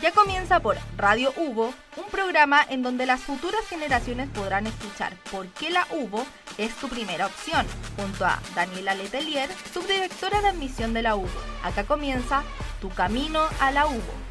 Ya comienza por Radio Hubo, un programa en donde las futuras generaciones podrán escuchar por qué la Hubo es tu primera opción, junto a Daniela Letelier, subdirectora de admisión de la Hubo. Acá comienza Tu Camino a la Hubo.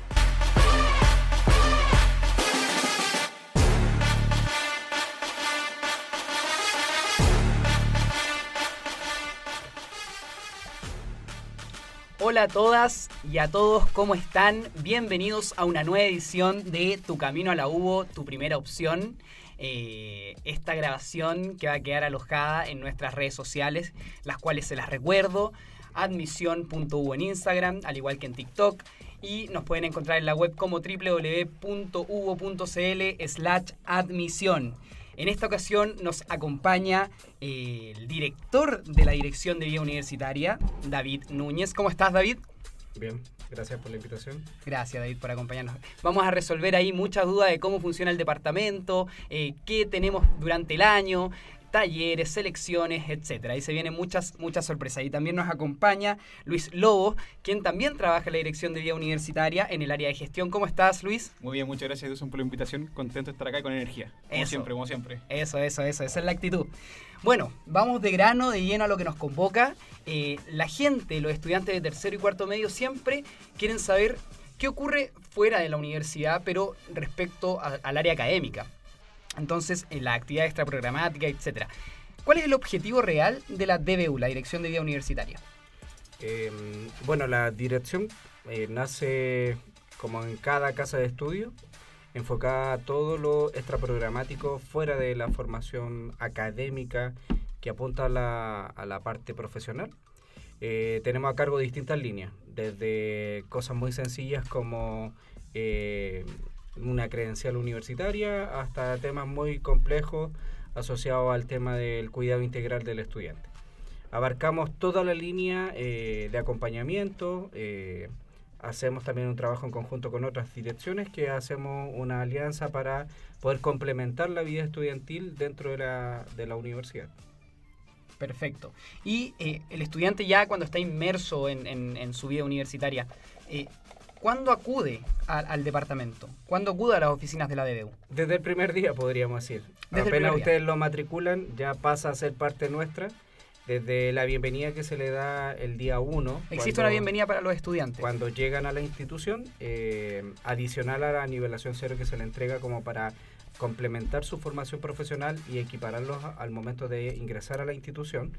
Hola a todas y a todos, ¿cómo están? Bienvenidos a una nueva edición de Tu Camino a la Hubo, tu primera opción. Eh, esta grabación que va a quedar alojada en nuestras redes sociales, las cuales se las recuerdo, admisión.u en Instagram, al igual que en TikTok, y nos pueden encontrar en la web como www.uvo.cl slash admisión. En esta ocasión nos acompaña eh, el director de la Dirección de Vía Universitaria, David Núñez. ¿Cómo estás, David? Bien, gracias por la invitación. Gracias, David, por acompañarnos. Vamos a resolver ahí muchas dudas de cómo funciona el departamento, eh, qué tenemos durante el año, talleres, selecciones, etcétera. Ahí se vienen muchas, muchas sorpresas. Y también nos acompaña Luis Lobo, quien también trabaja en la dirección de vía universitaria en el área de gestión. ¿Cómo estás, Luis? Muy bien, muchas gracias, Edson, por la invitación. Contento de estar acá con energía. Como siempre, como siempre. Eso, eso, eso, esa es la actitud. Bueno, vamos de grano, de lleno a lo que nos convoca. Eh, la gente, los estudiantes de tercero y cuarto medio, siempre quieren saber qué ocurre fuera de la universidad, pero respecto al área académica entonces en la actividad extraprogramática, etc. ¿Cuál es el objetivo real de la DBU, la Dirección de Vida Universitaria? Em, bueno, la dirección eh, nace como en cada casa de estudio, enfocada a todo lo extraprogramático fuera de la formación académica que apunta a la, parte profesional. Eh, tenemos a cargo distintas líneas, desde cosas muy sencillas como eh, una credencial universitaria hasta temas muy complejos asociados al tema del cuidado integral del estudiante. Abarcamos toda la línea eh, de acompañamiento, hacemos también un trabajo en conjunto con otras direcciones que hacemos una alianza para poder complementar la vida estudiantil dentro de la, de la universidad. Perfecto. Y eh, el estudiante ya cuando está inmerso en, en su vida universitaria, ¿Cuándo acude al departamento? ¿Cuándo acude a las oficinas de la DBU? Desde el primer día, podríamos decir. Desde Apenas ustedes lo matriculan, ya pasa a ser parte nuestra. Desde la bienvenida que se le da el día 1. ¿Existe una bienvenida para los estudiantes? Cuando llegan a la institución, eh, adicional a la nivelación cero que se le entrega como para complementar su formación profesional y equipararlos al momento de ingresar a la institución.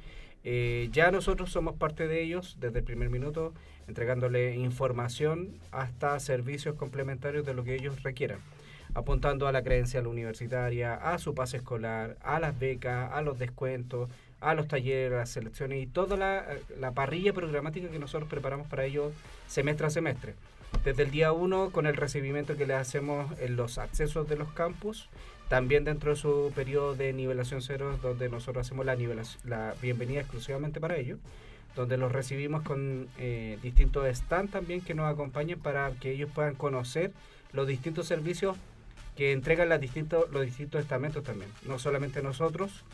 Eh, ya nosotros somos parte de ellos desde el primer minuto, entregándole información hasta servicios complementarios de lo que ellos requieran, apuntando a la credencial universitaria, a su pase escolar, a las becas, a los descuentos, a los talleres, a las selecciones y toda la, la parrilla programática que nosotros preparamos para ellos semestre a semestre. Desde el día 1, con el recibimiento que le hacemos en los accesos de los campus, también dentro de su periodo de nivelación cero, donde nosotros hacemos la, la bienvenida exclusivamente para ellos, donde los recibimos con eh, distintos stands también que nos acompañen para que ellos puedan conocer los distintos servicios que entregan las distintos, los distintos estamentos también. No solamente nosotros,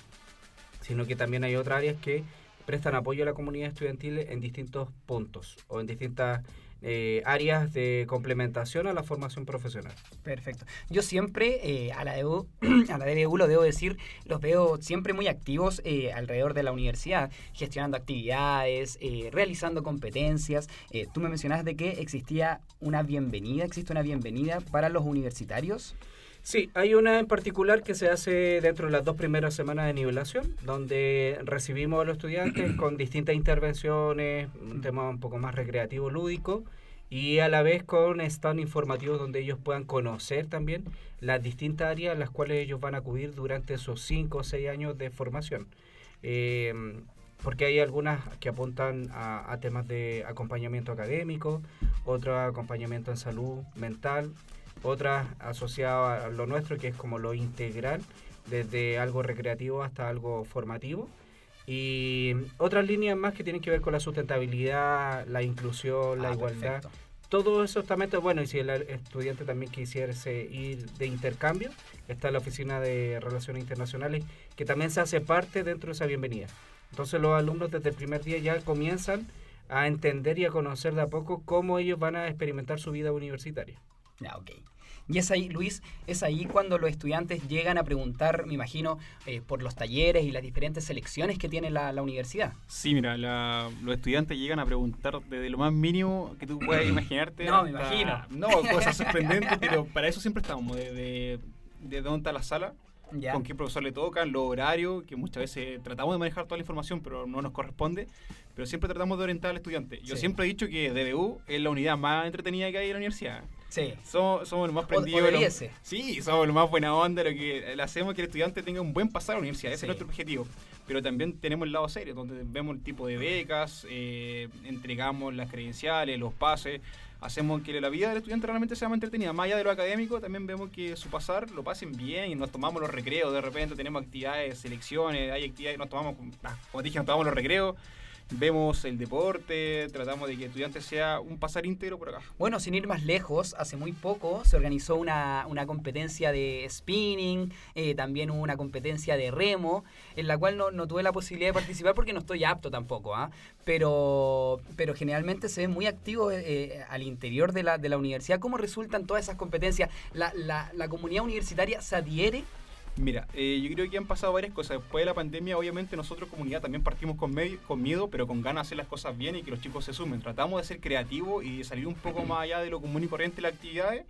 sino que también hay otras áreas que prestan apoyo a la comunidad estudiantil en distintos puntos o en distintas eh, áreas de complementación a la formación profesional. Perfecto. Yo siempre eh, a, la DBU, a la DBU lo debo decir, los veo siempre muy activos eh, alrededor de la universidad, gestionando actividades, realizando competencias. tú me mencionaste que existía una bienvenida, existe una bienvenida para los universitarios. Sí, hay una en particular que se hace dentro de las dos primeras semanas de nivelación, donde recibimos a los estudiantes con distintas intervenciones, un tema un poco más recreativo, lúdico, y a la vez con stand informativos donde ellos puedan conocer también las distintas áreas a las cuales ellos van a acudir durante esos cinco o seis años de formación. Em, porque hay algunas que apuntan a, a temas de acompañamiento académico, otras acompañamiento en salud mental, otras asociadas a lo nuestro, que es como lo integral, desde algo recreativo hasta algo formativo. Y otras líneas más que tienen que ver con la sustentabilidad, la inclusión, la ah, igualdad. Todos esos estamentos, bueno, y si el estudiante también quisiera ir de intercambio, está la Oficina de Relaciones Internacionales, que también se hace parte dentro de esa bienvenida. Entonces los alumnos desde el primer día ya comienzan a entender y a conocer de a poco cómo ellos van a experimentar su vida universitaria. Ya, ok. Y es ahí, Luis, es ahí cuando los estudiantes llegan a preguntar, me imagino, eh, por los talleres y las diferentes selecciones que tiene la, la universidad. Sí, mira, la- los estudiantes llegan a preguntar desde lo más mínimo que tú puedas imaginarte. No, me hasta- imagino. No, cosas sorprendentes, pero para eso siempre estamos, de, de, de dónde está la sala, Ya. con qué profesor le tocan, los horarios, que muchas veces tratamos de manejar toda la información, pero no nos corresponde. Pero siempre tratamos de orientar al estudiante. Yo Sí. siempre he dicho que DBU es la unidad más entretenida que hay en la universidad. Sí. Somos, somos los más prendidos. sí, somos lo más buena onda, lo que le hacemos que el estudiante tenga un buen pasar a la universidad. Ese Sí. es nuestro objetivo. Pero también tenemos el lado serio, donde vemos el tipo de becas, eh, entregamos las credenciales, los pases, hacemos que la vida del estudiante realmente sea más entretenida. Más allá de lo académico, también vemos que su pasar lo pasen bien y nos tomamos los recreos. De repente tenemos actividades, selecciones, hay actividades, nos tomamos, como dije, nos tomamos los recreos. Vemos el deporte, tratamos de que el estudiante sea un pasar íntegro por acá. Bueno, sin ir más lejos, hace muy poco se organizó una, una competencia de spinning, eh, también una competencia de remo, en la cual no, no tuve la posibilidad de participar porque no estoy apto tampoco, ¿ah? pero, pero generalmente se ven muy activos eh, al interior de la, de la universidad. ¿Cómo resultan todas esas competencias? ¿La, la, la comunidad universitaria se adhiere? Mira, eh, yo creo que han pasado varias cosas. Después de la pandemia, obviamente nosotros comunidad también partimos con, medio- con miedo, pero con ganas de hacer las cosas bien y que los chicos se sumen. Tratamos de ser creativos y de salir un poco más allá de lo común y corriente de las actividades,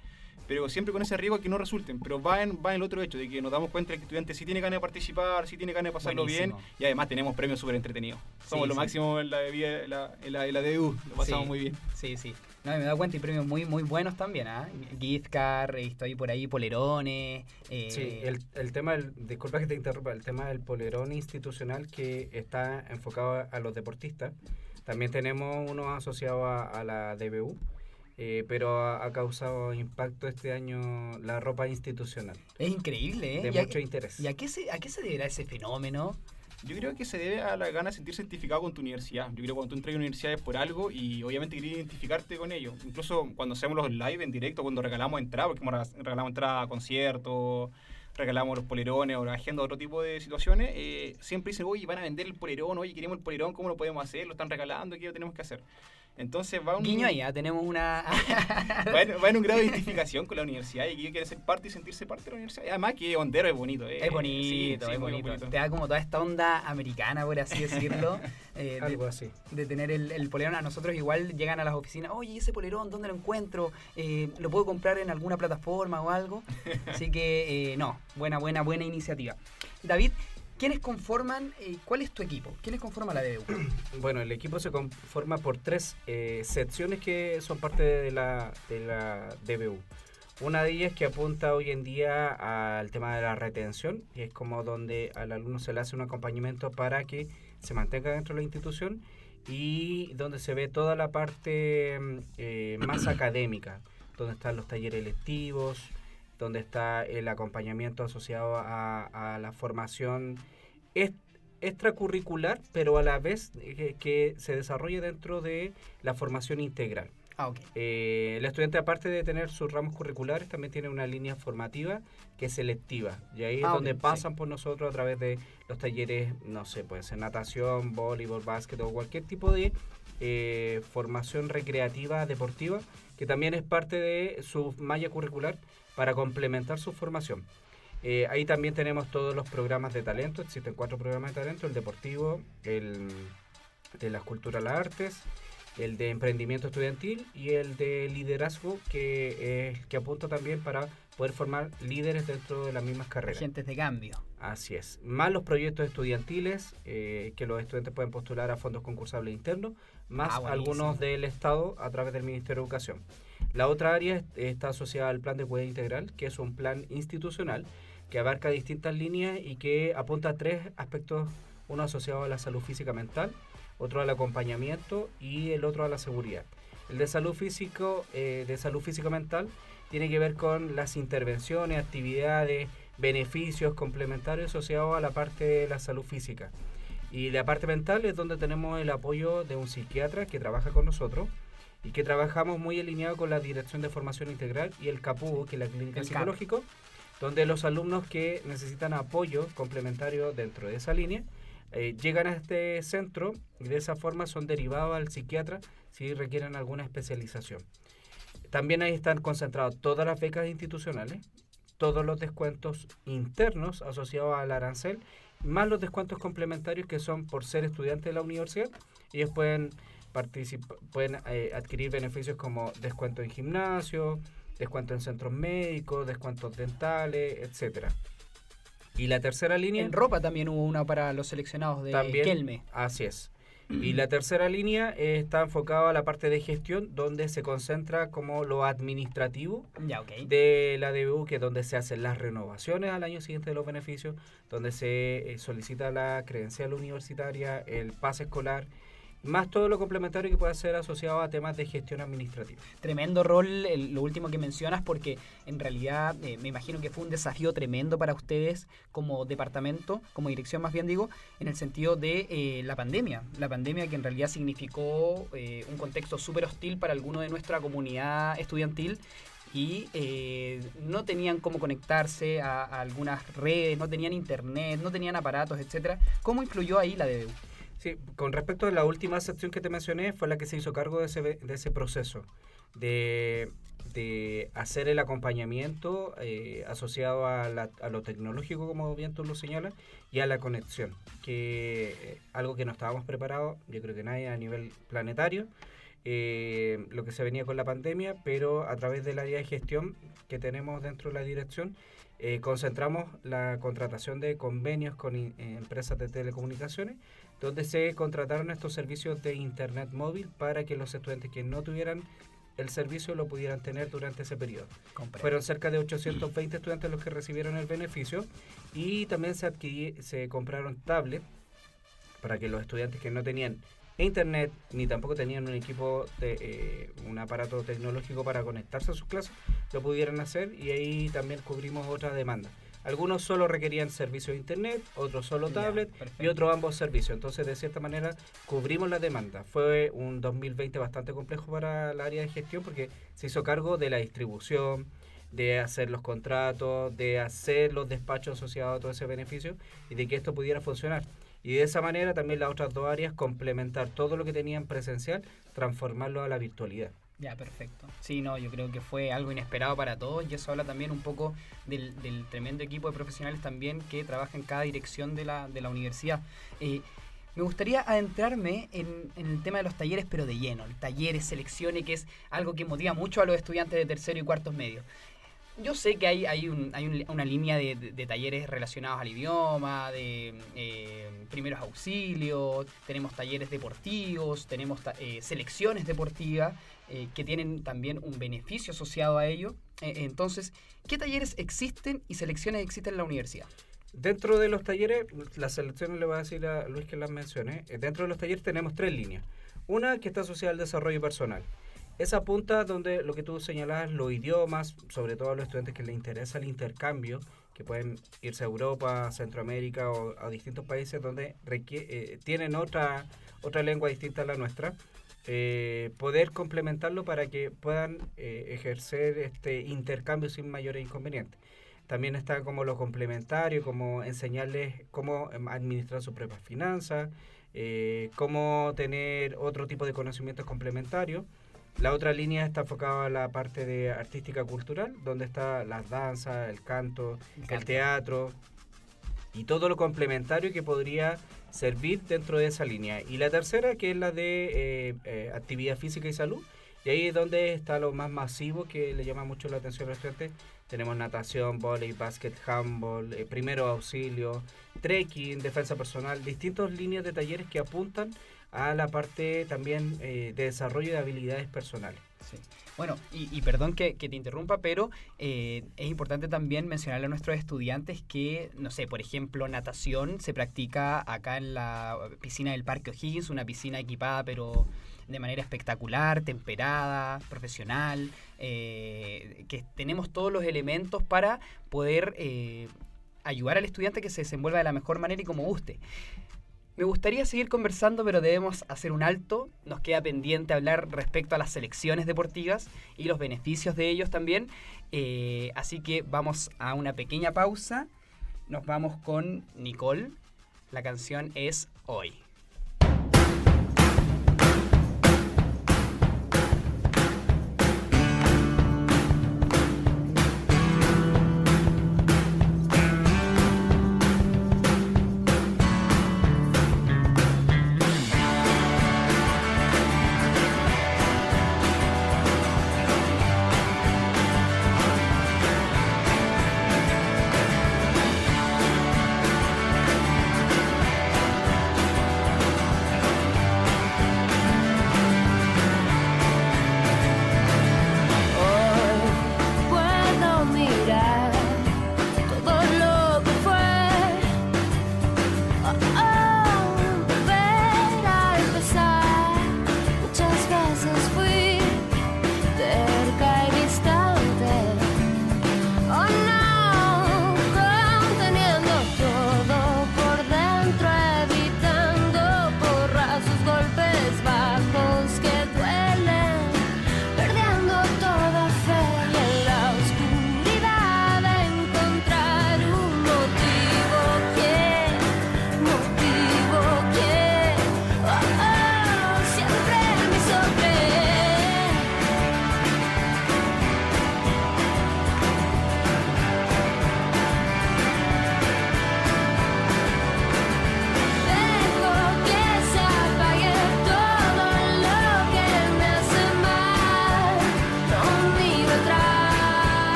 pero siempre con ese riesgo de que no resulten. Pero va en, va en el otro hecho, de que nos damos cuenta de que el estudiante sí tiene ganas de participar, sí tiene ganas de pasarlo Buenísimo. bien y además tenemos premios súper entretenidos. Somos Sí, lo sí. máximo en la, en la, en la, en la DU, lo pasamos Sí. muy bien. Sí, sí. No, me he dado cuenta y premios muy, muy buenos también, ¿ah? Gift card, ahí por ahí polerones. eh, Sí, el, el tema, del, disculpa que te interrumpa, el tema del polerón institucional que está enfocado a, los deportistas. También tenemos uno asociado a, a la DBU, eh, pero ha, ha causado impacto este año la ropa institucional, Es increíble, ¿eh? de ¿Y a- mucho interés. ¿Y a qué, se, a qué se deberá ese fenómeno? Yo creo que se debe a la gana de sentirse identificado con tu universidad. Yo creo que cuando tú entras a universidades por algo y obviamente quieres identificarte con ello. Incluso cuando hacemos los live en directo, cuando regalamos entrada, porque regalamos entrada a conciertos, regalamos los polerones o la agenda, otro tipo de situaciones, eh, siempre dicen, oye, van a vender el polerón, oye, queremos el polerón, ¿cómo lo podemos hacer? Lo están regalando, ¿qué lo tenemos que hacer? Entonces va un, Guiño ahí, ¿ah? tenemos una... va, en, va en un grado de identificación con la universidad y que quiere ser parte y sentirse parte de la universidad. Además que Hondero es bonito. eh. Es bonito, Sí, sí, es bonito. Te da como toda esta onda americana, por así decirlo. eh, de- Algo así. de tener el, el polerón. A nosotros igual llegan a las oficinas, oye, ese polerón, ¿dónde lo encuentro? Eh, ¿Lo puedo comprar en alguna plataforma o algo? Así que, eh, no, buena, buena, buena iniciativa. David, ¿quiénes conforman, eh, cuál es tu equipo? ¿Quiénes conforman la DBU? Bueno, el equipo se conforma por tres eh, secciones que son parte de la, de la DBU. Una de ellas que apunta hoy en día al tema de la retención, y es como donde al alumno se le hace un acompañamiento para que se mantenga dentro de la institución y donde se ve toda la parte mm, eh, más académica, donde están los talleres electivos, donde está el acompañamiento asociado a, a la formación extracurricular, pero a la vez eh, que se desarrolle dentro de la formación integral. Ah, ok. Eh, el estudiante, aparte de tener sus ramos curriculares, también tiene una línea formativa que es selectiva. Y ahí Ah, es donde ok, sí. pasan por nosotros a través de los talleres, no sé, puede ser natación, voleibol, básquet o cualquier tipo de eh, formación recreativa, deportiva, que también es parte de su malla curricular para complementar su formación. Eh, ahí también tenemos todos los programas de talento, existen cuatro programas de talento, el deportivo, el de las culturas, las artes, el de emprendimiento estudiantil y el de liderazgo que, eh, que apunta también para poder formar líderes dentro de las mismas carreras. Agentes de cambio. Así es. Más los proyectos estudiantiles eh, que los estudiantes pueden postular a fondos concursables internos, más Ah, algunos del Estado a través del Ministerio de Educación. La otra área es- está asociada al plan de cuidado integral, que es un plan institucional que abarca distintas líneas y que apunta a tres aspectos, uno asociado a la salud física mental, otro al acompañamiento y el otro a la seguridad. El de salud físico, eh, de salud física mental, tiene que ver con las intervenciones, actividades, beneficios complementarios asociados a la parte de la salud física. Y la parte mental es donde tenemos el apoyo de un psiquiatra que trabaja con nosotros y que trabajamos muy alineado con la Dirección de Formación Integral y el CAPUGO, que es la Clínica El CAP. Psicológico, donde los alumnos que necesitan apoyo complementario dentro de esa línea eh, llegan a este centro y de esa forma son derivados al psiquiatra si requieren alguna especialización. También ahí están concentradas todas las becas institucionales, todos los descuentos internos asociados al arancel, más los descuentos complementarios que son por ser estudiantes de la universidad. Ellos pueden, pueden eh, adquirir beneficios como descuento en gimnasio, descuento en centros médicos, descuentos dentales, etcétera. Y la tercera línea... En ropa también hubo una para los seleccionados de También, Kelme. Así es. Y la tercera línea eh, está enfocada a la parte de gestión, donde se concentra como lo administrativo Ya, de la DBU, que es donde se hacen las renovaciones al año siguiente de los beneficios, donde se eh, solicita la credencial universitaria, el pase escolar, más todo lo complementario que pueda ser asociado a temas de gestión administrativa. Tremendo rol el- lo último que mencionas porque en realidad eh, me imagino que fue un desafío tremendo para ustedes como departamento, como dirección más bien digo, en el sentido de eh, la pandemia. La pandemia que en realidad significó eh, un contexto súper hostil para alguno de nuestra comunidad estudiantil y no tenían cómo conectarse a, algunas redes, no tenían internet, no tenían aparatos, etcétera. ¿Cómo influyó ahí la DBU? Sí, con respecto a la última sección que te mencioné, fue la que se hizo cargo de ese, de ese proceso, de, de hacer el acompañamiento eh, asociado a, la- a lo tecnológico, como bien tú lo señalas, y a la conexión, que eh, algo que no estábamos preparados, yo creo que nadie a nivel planetario, eh, lo que se venía con la pandemia, pero a través del área de gestión que tenemos dentro de la dirección, eh, concentramos la contratación de convenios con eh, empresas de telecomunicaciones, donde se contrataron estos servicios de internet móvil para que los estudiantes que no tuvieran el servicio lo pudieran tener durante ese periodo. Fueron cerca de 820 estudiantes los que recibieron el beneficio y también se, adquirí- se compraron tablets para que los estudiantes que no tenían internet ni tampoco tenían un equipo de eh, un aparato tecnológico para conectarse a sus clases lo pudieran hacer y ahí también cubrimos otra demanda. Algunos solo requerían servicio de internet, otros solo Ya, tablet y otros ambos servicios. Entonces, de cierta manera, cubrimos la demanda. Fue un 2020 bastante complejo para el área de gestión porque se hizo cargo de la distribución, de hacer los contratos, de hacer los despachos asociados a todo ese beneficio y de que esto pudiera funcionar. Y de esa manera también las otras dos áreas complementar todo lo que tenían presencial, transformarlo a la virtualidad. Ya, perfecto. Sí, no, yo creo que fue algo inesperado para todos y eso habla también un poco del, tremendo equipo de profesionales también que trabaja en cada dirección de la, de la universidad. Eh, me gustaría adentrarme en, el tema de los talleres, pero de lleno. Talleres, selecciones, que es algo que motiva mucho a los estudiantes de tercero y cuartos medios. Yo sé que hay, hay, hay un- una línea de, talleres relacionados al idioma, de eh, primeros auxilios, tenemos talleres deportivos, tenemos eh, selecciones deportivas eh, que tienen también un beneficio asociado a ello. Eh, entonces, ¿qué talleres existen y selecciones existen en la universidad? Dentro de los talleres, las selecciones le voy a decir a Luis que las mencione. Eh, Dentro de los talleres tenemos tres líneas. Una que está asociada al desarrollo personal. Esa apunta donde lo que tú señalabas, los idiomas, sobre todo a los estudiantes que les interesa el intercambio, que pueden irse a Europa, Centroamérica o a distintos países donde tienen otra, otra lengua distinta a la nuestra. Eh, poder complementarlo para que puedan eh, ejercer este intercambio sin mayores inconvenientes. También está como lo complementario, como enseñarles cómo em, administrar sus propias finanzas, eh, cómo tener otro tipo de conocimientos complementarios. La otra línea está enfocada a la parte de artística cultural, donde está las danzas, el canto, El teatro y todo lo complementario que podría servir dentro de esa línea. Y la tercera, que es la de eh, eh, actividad física y salud, y ahí es donde está lo más masivo que le llama mucho la atención a los estudiantes. Tenemos natación, volei, básquet, handball, eh, primero auxilio, trekking, defensa personal, distintas líneas de talleres que apuntan a la parte también eh, de desarrollo de habilidades personales. Sí. Bueno, y, y perdón que, te interrumpa, pero eh, es importante también mencionarle a nuestros estudiantes que, no sé, por ejemplo, natación se practica acá en la piscina del Parque O'Higgins, una piscina equipada pero de manera espectacular, temperada, profesional, eh, que tenemos todos los elementos para poder eh, ayudar al estudiante que se desenvuelva de la mejor manera y como guste. Me gustaría seguir conversando, pero debemos hacer un alto. Nos queda pendiente hablar respecto a las selecciones deportivas y los beneficios de ellos también. Eh, así que vamos a una pequeña pausa. Nos vamos con Nicole. La canción es Hoy.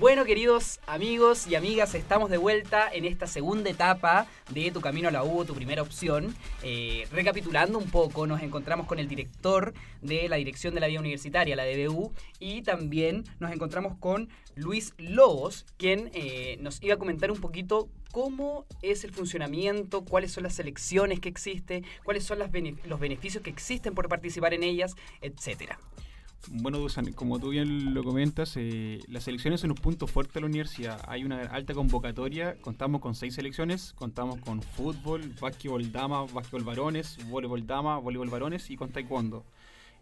Bueno, queridos amigos y amigas, estamos de vuelta en esta segunda etapa de Tu Camino a la U, tu primera opción. Eh, recapitulando un poco, nos encontramos con el director de la Dirección de la Vía Universitaria, la DBU, y también nos encontramos con Luis Lobos, quien eh, nos iba a comentar un poquito cómo es el funcionamiento, cuáles son las selecciones que existen, cuáles son los beneficios que existen por participar en ellas, etcétera. Bueno, Dusan, como tú bien lo comentas, eh, las selecciones son un punto fuerte de la universidad. Hay una alta convocatoria, contamos con seis selecciones, contamos con fútbol, básquetbol dama, básquetbol varones, voleibol dama, voleibol varones y con taekwondo.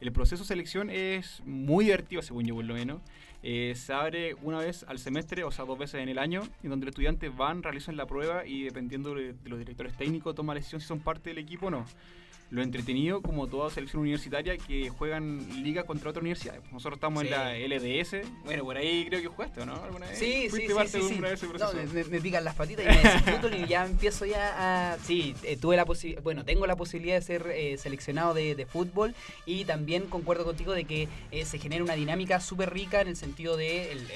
El proceso de selección es muy divertido, según yo por lo menos. Eh, se abre una vez al semestre, o sea, dos veces en el año, en donde los estudiantes van, realizan la prueba y dependiendo de, de los directores técnicos, toman la decisión si son parte del equipo o no lo entretenido, como toda selección universitaria, que juegan liga contra otras universidades. Nosotros estamos en la LDS. Bueno, por ahí creo que jugaste, ¿no? ¿Alguna vez? Sí, sí, sí, sí, No, me, pican las patitas y me y ya empiezo ya a... Sí, eh, tuve la posibilidad... Bueno, tengo la posibilidad de ser eh, seleccionado de, de, fútbol y también concuerdo contigo de que eh, se genera una dinámica súper rica en el sentido de el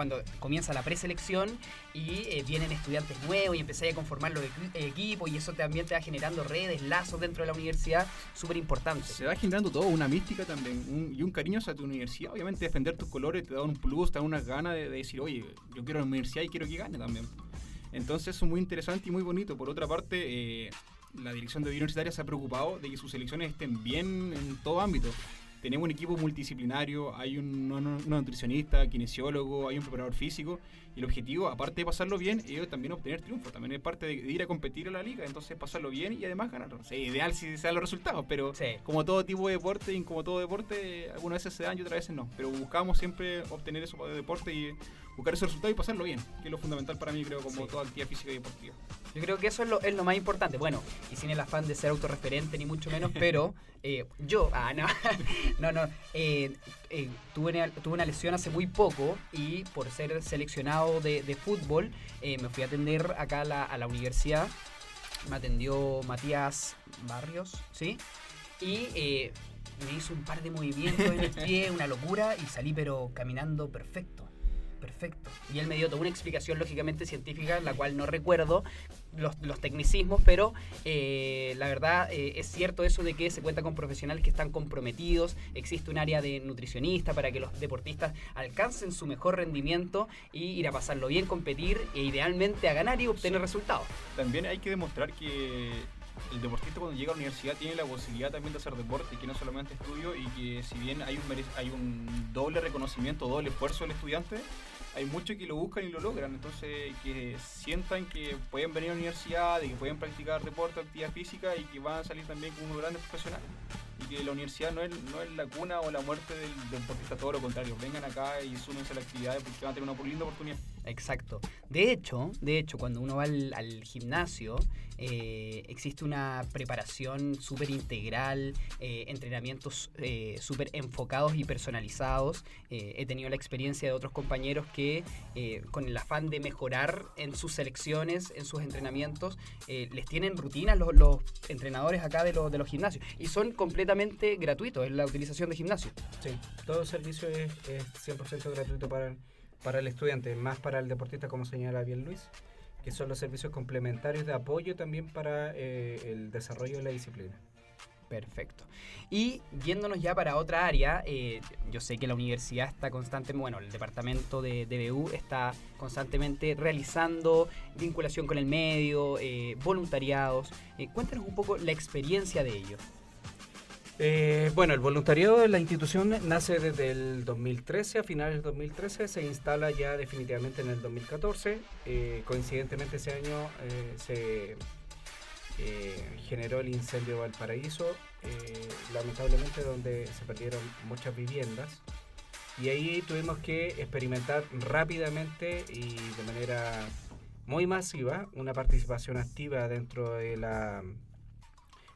cuando comienza la preselección y eh, vienen estudiantes nuevos y empezáis a conformar los equipos y eso también te va generando redes, lazos dentro de la universidad, súper importante. Se va generando todo, una mística también y un cariño hacia tu universidad. Obviamente defender tus colores te da un plus, te da unas ganas de, decir, oye, yo quiero la universidad y quiero que gane también. Entonces es muy interesante y muy bonito. Por otra parte, eh, la dirección de universitaria se ha preocupado de que sus selecciones estén bien en todo ámbito tenemos un equipo multidisciplinario, hay un, nutricionista, kinesiólogo, hay un preparador físico, y el objetivo, aparte de pasarlo bien, es también obtener triunfo, también es parte de, ir a competir a la liga, entonces pasarlo bien y además ganar. O ideal si se dan los resultados, pero como todo tipo de deporte y como todo deporte, algunas veces se dan y otras veces no, pero buscamos siempre obtener eso de deporte y buscar ese resultado y pasarlo bien, que es lo fundamental para mí, creo, como toda actividad física y deportiva. Yo creo que eso es lo, es lo más importante. Bueno, y sin el afán de ser autorreferente, ni mucho menos, pero eh, yo, ah, no, no, no, eh, eh, tuve, una, tuve una lesión hace muy poco y por ser seleccionado de, de fútbol, me fui a atender acá a la, a la universidad. Me atendió Matías Barrios, ¿sí? Y me hizo un par de movimientos en el pie, una locura, y salí pero caminando perfecto perfecto. Y él me dio toda una explicación lógicamente científica, la cual no recuerdo los, tecnicismos, pero eh, la verdad eh, es cierto eso de que se cuenta con profesionales que están comprometidos, existe un área de nutricionista para que los deportistas alcancen su mejor rendimiento y ir a pasarlo bien, competir e idealmente a ganar y obtener resultados. También hay que demostrar que el deportista cuando llega a la universidad tiene la posibilidad también de hacer deporte, y que no solamente estudio y que si bien hay un, hay un doble reconocimiento, doble esfuerzo del estudiante, hay muchos que lo buscan y lo logran, entonces que sientan que pueden venir a la universidad, y que pueden practicar deporte, actividad física y que van a salir también como unos grandes profesionales. Y que la universidad no es, no es la cuna o la muerte del, deportista, todo lo contrario. Vengan acá y súmense a la actividad porque van a tener una linda oportunidad. Exacto. De hecho, de hecho, cuando uno va al, gimnasio, eh, existe una preparación súper integral, eh, entrenamientos eh, súper enfocados y personalizados. he tenido la experiencia de otros compañeros que, con el afán de mejorar en sus selecciones, en sus entrenamientos, les tienen rutinas los, los entrenadores acá de, los, de los gimnasios y son completamente gratuitos en la utilización de gimnasio. Sí, todo servicio es, es 100% gratuito para para el estudiante, más para el deportista, como señala bien Luis, que son los servicios complementarios de apoyo también para eh, el desarrollo de la disciplina. Perfecto. Y yéndonos ya para otra área, eh, yo sé que la universidad está constantemente, bueno, el departamento de DBU está constantemente realizando vinculación con el medio, eh, voluntariados. cuéntanos un poco la experiencia de ello. Eh, bueno, el voluntariado de la institución nace desde el 2013, a finales del 2013, se instala ya definitivamente en el 2014. Eh, coincidentemente ese año eh, se generó el incendio de Valparaíso, lamentablemente donde se perdieron muchas viviendas. Y ahí tuvimos que experimentar rápidamente y de manera muy masiva una participación activa dentro de la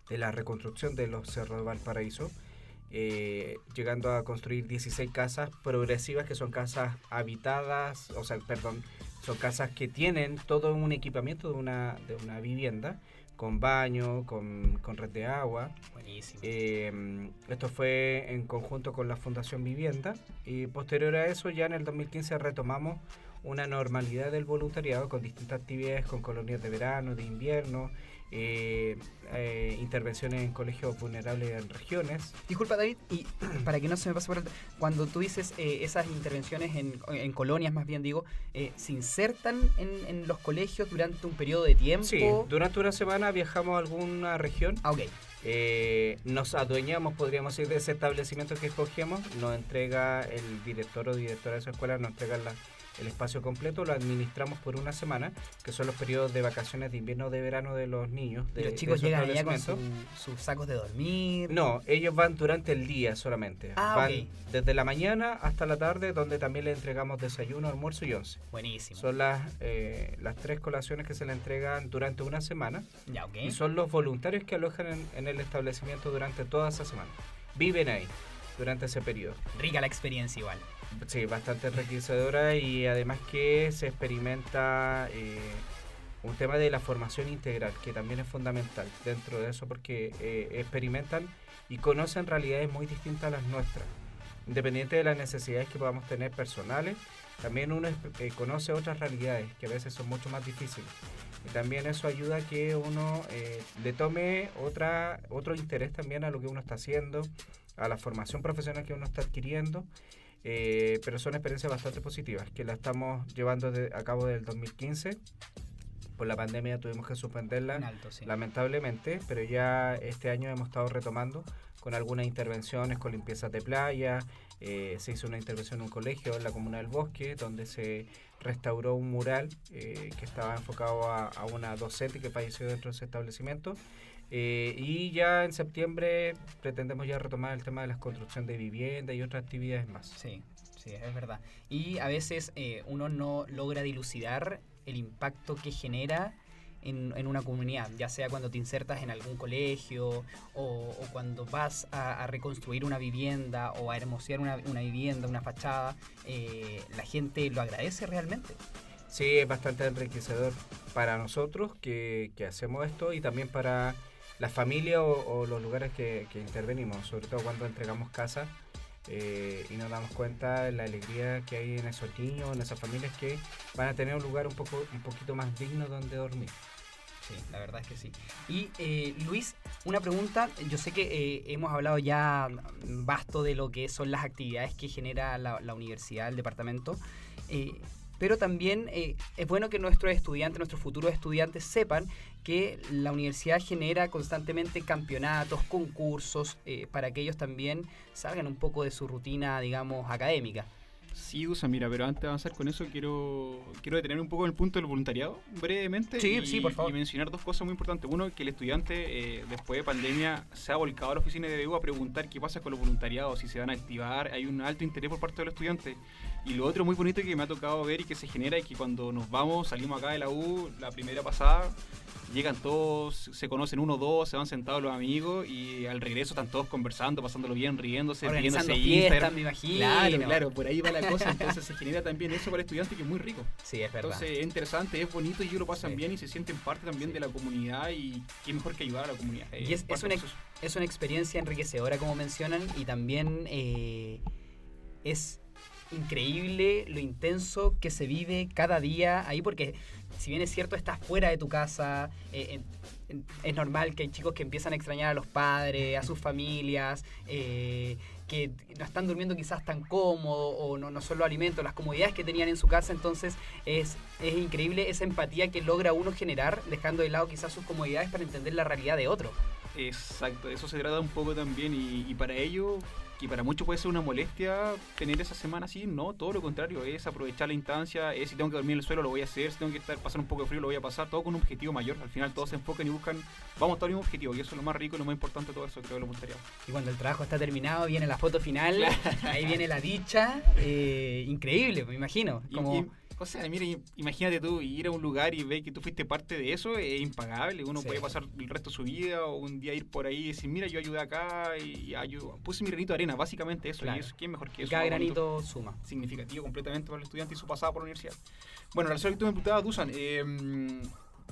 de la reconstrucción de los cerros de Valparaíso, eh, llegando a construir 16 casas progresivas que son casas habitadas, o sea, perdón, son casas que tienen todo un equipamiento de una, de una vivienda, con baño, con, con red de agua. Buenísimo. Eh, esto fue en conjunto con la Fundación Vivienda y posterior a eso ya en el 2015 retomamos una normalidad del voluntariado con distintas actividades, con colonias de verano, de invierno, eh, eh, intervenciones en colegios vulnerables en regiones. Disculpa David, y para que no se me pase por alto, cuando tú dices eh, esas intervenciones en, en colonias, más bien digo, ¿se insertan en, en los colegios durante un periodo de tiempo? Sí, durante una semana viajamos a alguna región. Ah, ok. Nos adueñamos, podríamos decir, de ese establecimiento que escogemos, nos entrega el director o directora de esa escuela, nos entrega la- el espacio completo, lo administramos por una semana, que son los periodos de vacaciones de invierno o de verano de los niños. Y De, los de chicos esos llegan allá con su- sus sacos de dormir. No, ellos van durante el día solamente. Ah, van desde la mañana hasta la tarde, donde también le entregamos desayuno, almuerzo y once. Buenísimo. Son las, eh, las tres colaciones que se le entregan durante una semana. Ya, ok. Y son los voluntarios que alojan en, en el establecimiento durante toda esa semana. Viven ahí durante ese periodo. Rica la experiencia igual. Sí, bastante enriquecedora y además que se experimenta eh, un tema de la formación integral, que también es fundamental dentro de eso porque eh, experimentan y conocen realidades muy distintas a las nuestras. Independiente de las necesidades que podamos tener personales, también uno eh, conoce otras realidades que a veces son mucho más difíciles. Y también eso ayuda a que uno eh, le tome otra, otro interés también a lo que uno está haciendo, a la formación profesional que uno está adquiriendo. Eh, pero son experiencias bastante positivas que la estamos llevando de- a cabo desde el 2015. Por la pandemia tuvimos que suspenderla, En alto, sí. lamentablemente, pero ya este año hemos estado retomando con algunas intervenciones, con limpiezas de playa. eh, se hizo una intervención en un colegio en la comuna del Bosque, donde se restauró un mural eh, que estaba enfocado a, una docente que falleció dentro de ese establecimiento. Eh, y ya en septiembre pretendemos ya retomar el tema de la construcción de vivienda y otras actividades más. Sí, sí, es verdad. Y a veces uno no logra dilucidar el impacto que genera en, en una comunidad, ya sea cuando te insertas en algún colegio o, o cuando vas a, a reconstruir una vivienda o a hermosear una, una vivienda, una fachada, eh, la gente lo agradece realmente. Sí, es bastante enriquecedor para nosotros que, que hacemos esto y también para la familia o, o los lugares que, que intervenimos, sobre todo cuando entregamos casa eh, y nos damos cuenta de la alegría que hay en esos niños, en esas familias que van a tener un lugar un, poco, un poquito más digno donde dormir. Sí, la verdad es que sí. Y eh, Luis, una pregunta. Yo sé que eh, hemos hablado ya vasto de lo que son las actividades que genera la, universidad, el departamento. eh, pero también eh, es bueno que nuestros estudiantes, nuestros futuros estudiantes sepan que la universidad genera constantemente campeonatos, concursos, para que ellos también salgan un poco de su rutina, digamos, académica. Sí, Usa, mira, pero antes de avanzar con eso, quiero, quiero detener un poco en el punto del voluntariado, brevemente. Sí, y, sí, por favor. Y mencionar dos cosas muy importantes. Uno, que el estudiante, eh, después de pandemia, se ha volcado a la oficina de DBU a preguntar qué pasa con los voluntariados, si se van a activar. Hay un alto interés por parte de los estudiantes. Y lo otro muy bonito que me ha tocado ver y que se genera es que cuando nos vamos, salimos acá de la U, la primera pasada, llegan todos, se conocen uno o dos, se van sentados los amigos y al regreso están todos conversando, pasándolo bien, riéndose, fiestas, Instagram. me imagino. Claro, claro, por ahí va la cosa. Entonces se genera también eso para el estudiante que es muy rico. Sí, es verdad. Entonces es interesante, es bonito y ellos lo pasan Sí. bien y se sienten parte también de la comunidad y qué mejor que ayudar a la comunidad. Y es, una, es una experiencia enriquecedora, como mencionan, y también eh, es increíble lo intenso que se vive cada día ahí, porque si bien es cierto, estás fuera de tu casa, eh, es normal que hay chicos que empiezan a extrañar a los padres, a sus familias, eh, que no están durmiendo quizás tan cómodo o no, no son los alimentos, las comodidades que tenían en su casa, entonces es, es increíble esa empatía que logra uno generar, dejando de lado quizás sus comodidades para entender la realidad de otro. Exacto, eso se trata un poco también y, y para ello, que para muchos puede ser una molestia tener esa semana así, no, todo lo contrario, es aprovechar la instancia, es si tengo que dormir en el suelo lo voy a hacer, si tengo que estar pasar un poco de frío lo voy a pasar, todo con un objetivo mayor, al final todos se enfocan y buscan, vamos a el mismo objetivo y eso es lo más rico y lo más importante de todo eso, creo, lo voluntariado. Y cuando el trabajo está terminado, viene la foto final, ahí viene la dicha, eh, increíble, me imagino. Y- Como, y- o sea, mira, i- imagínate tú ir a un lugar y ver que tú fuiste parte de eso, es impagable. Uno Sí. puede pasar el resto de su vida o un día ir por ahí y decir, mira, yo ayudé acá y ayudo. Puse mi granito de arena, básicamente eso. Claro. Y eso, ¿quién mejor que eso? cada granito suma. Significativo completamente para el estudiante y su pasada por la universidad. Bueno, la relación que tú me preguntabas, Dusan, eh,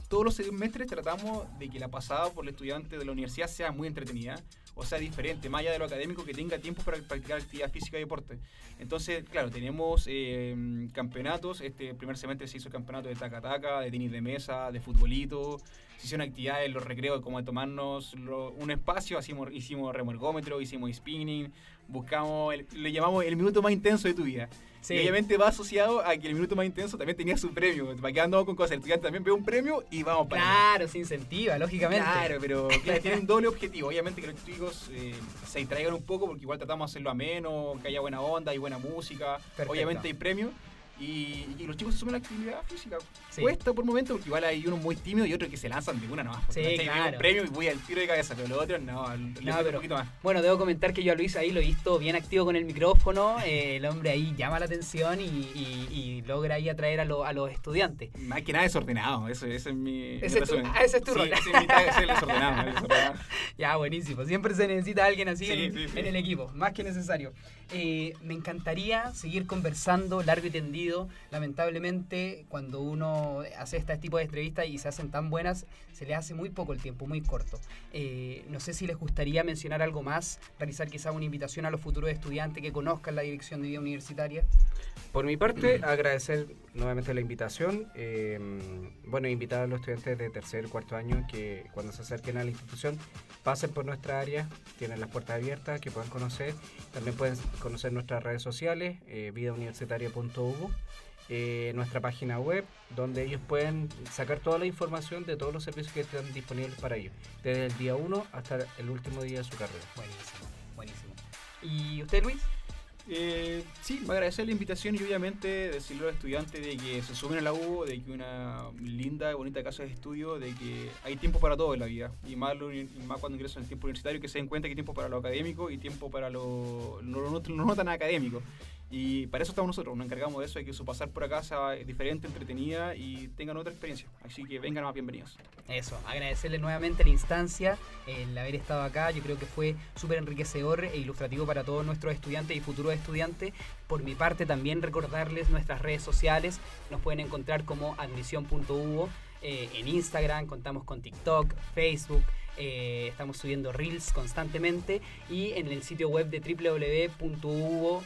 todos los semestres tratamos de que la pasada por el estudiante de la universidad sea muy entretenida, o sea, diferente, más allá de lo académico, que tenga tiempo para practicar actividad física y deporte. Entonces, claro, tenemos eh, campeonatos, este primer semestre se hizo el campeonato de taca-taca, de tenis de mesa, de futbolito, se hicieron actividades los recreos, como de tomarnos un espacio, hicimos, hicimos hicimos spinning, buscamos, le llamamos el minuto más intenso de tu vida. Y obviamente va asociado a que el minuto más intenso también tenía su premio. ¿Para qué andamos con cosas? El estudiante también ve un premio y vamos para Claro, se incentiva, lógicamente. Claro, pero tiene un doble objetivo. Obviamente que los chicos eh, se distraigan un poco porque igual tratamos de hacerlo ameno, que haya buena onda y buena música. Obviamente hay premios y, los chicos la actividad física. Cuesta por momentos, porque igual hay uno muy tímido y otro que se lanzan de una nomás. Sí, claro. un premio y voy al tiro de cabeza, pero los otros no, no pero, un poquito más. Bueno, debo comentar que yo a Luis ahí lo he visto bien activo con el micrófono. Eh, el hombre ahí llama la atención y, logra ahí atraer a, a, los estudiantes. Más que nada desordenado, eso, ese es mi. Ese, es tu, ah, ese es tu rol. Sí, es el desordenado, el desordenado. ya, buenísimo. Siempre se necesita alguien así en, en, el equipo, más que necesario. Eh, me encantaría seguir conversando largo y tendido. Lamentablemente, cuando uno hace este tipo de entrevistas y se hacen tan buenas, se le hace muy poco el tiempo, muy corto. Eh, no sé si les gustaría mencionar algo más, realizar quizá una invitación a los futuros estudiantes que conozcan la dirección de vida universitaria. Por mi parte, agradecer nuevamente la invitación. Eh, bueno, invitar a los estudiantes de tercer, cuarto año que cuando se acerquen a la institución pasen por nuestra área, tienen las puertas abiertas, que puedan conocer. También pueden conocer nuestras redes sociales, eh, eh, nuestra página web, donde ellos pueden sacar toda la información de todos los servicios que están disponibles para ellos, desde el día 1 hasta el último día de su carrera. Buenísimo, buenísimo. ¿Y usted, Luis? Eh, sí, agradecer la invitación y obviamente decirle a los estudiantes de que se sumen a la U, de que una linda y bonita casa de estudio, de que hay tiempo para todo en la vida. Y más, más cuando ingresan el tiempo universitario, que se den cuenta que hay tiempo para lo académico y tiempo para lo no tan académico. Y para eso estamos nosotros, nos encargamos de eso, de que su pasar por acá sea diferente, entretenida y tengan otra experiencia. Así que vengan más bienvenidos. Eso, agradecerle nuevamente la instancia, el haber estado acá, yo creo que fue súper enriquecedor e ilustrativo para todos nuestros estudiantes y futuros estudiantes. Por mi parte también recordarles nuestras redes sociales, nos pueden encontrar como admisión.uvo eh, en Instagram, contamos con TikTok, Facebook. Eh, estamos subiendo reels constantemente y en el sitio web de www.uvo.cl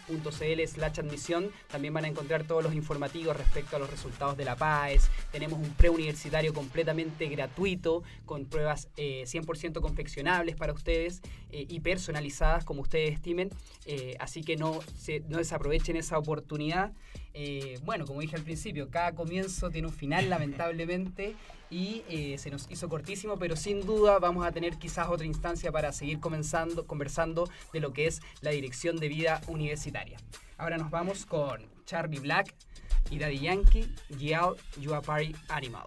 slash admisión también van a encontrar todos los informativos respecto a los resultados de la PAES. Tenemos un preuniversitario completamente gratuito con pruebas 100% eh, confeccionables para ustedes eh, y personalizadas como ustedes estimen. así que no, no desaprovechen esa oportunidad. Bueno, como dije al principio, cada comienzo tiene un final lamentablemente y eh, se nos hizo cortísimo, pero sin duda vamos a tener quizás otra instancia para seguir comenzando, conversando de lo que es la dirección de vida universitaria. Ahora nos vamos con Charlie Black y Daddy Yankee, Yell, You Party Animal.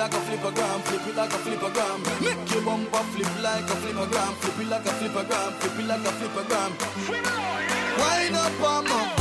Like a flippergram, flip it like a flippergram. Make your bumper flip like a flippergram, flip it like a flippergram, flip it like a flippergram. Wind up on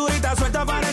Cinturita suelta para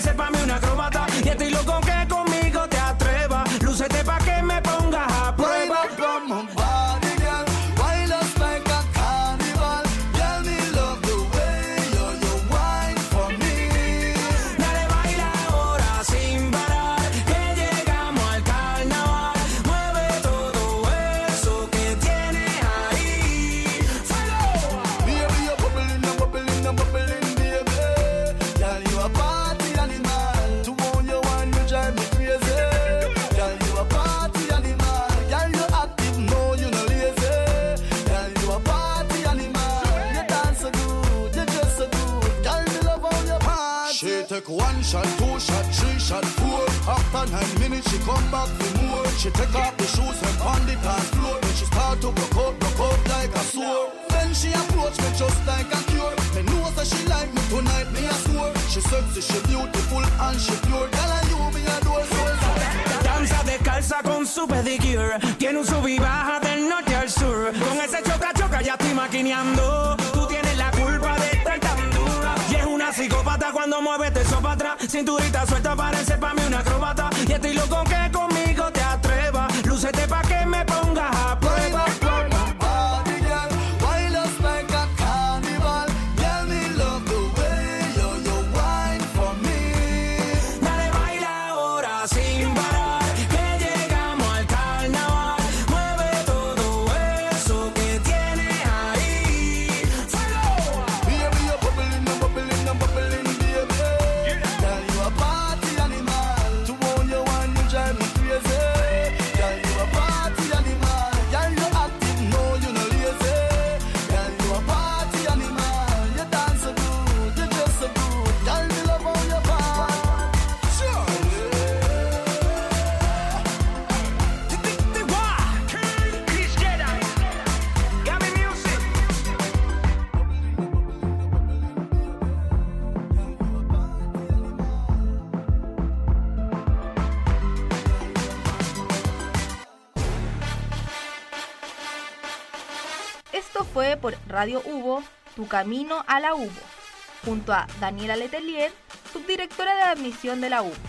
come back for more. She take off the shoes and on the dance floor. Then she start to broke out, broke out like a sore. Then she approach me just like a cure. Me know that she like me tonight, me a swore. She sexy, she beautiful and she pure. Girl, and you me adore so Danza descalza con su pedicure. Tiene un sub y baja del norte al sur. Con ese choca choca ya estoy maquineando. Tú tienes la culpa de estar tan dura. Y es una psicópata cuando mueve eso para atrás. Cinturita suelta parece para mí una acróbata. Y estoy loco Radio Hugo, Tu Camino a la Hugo, junto a Daniela Letelier, subdirectora de admisión de la UBO.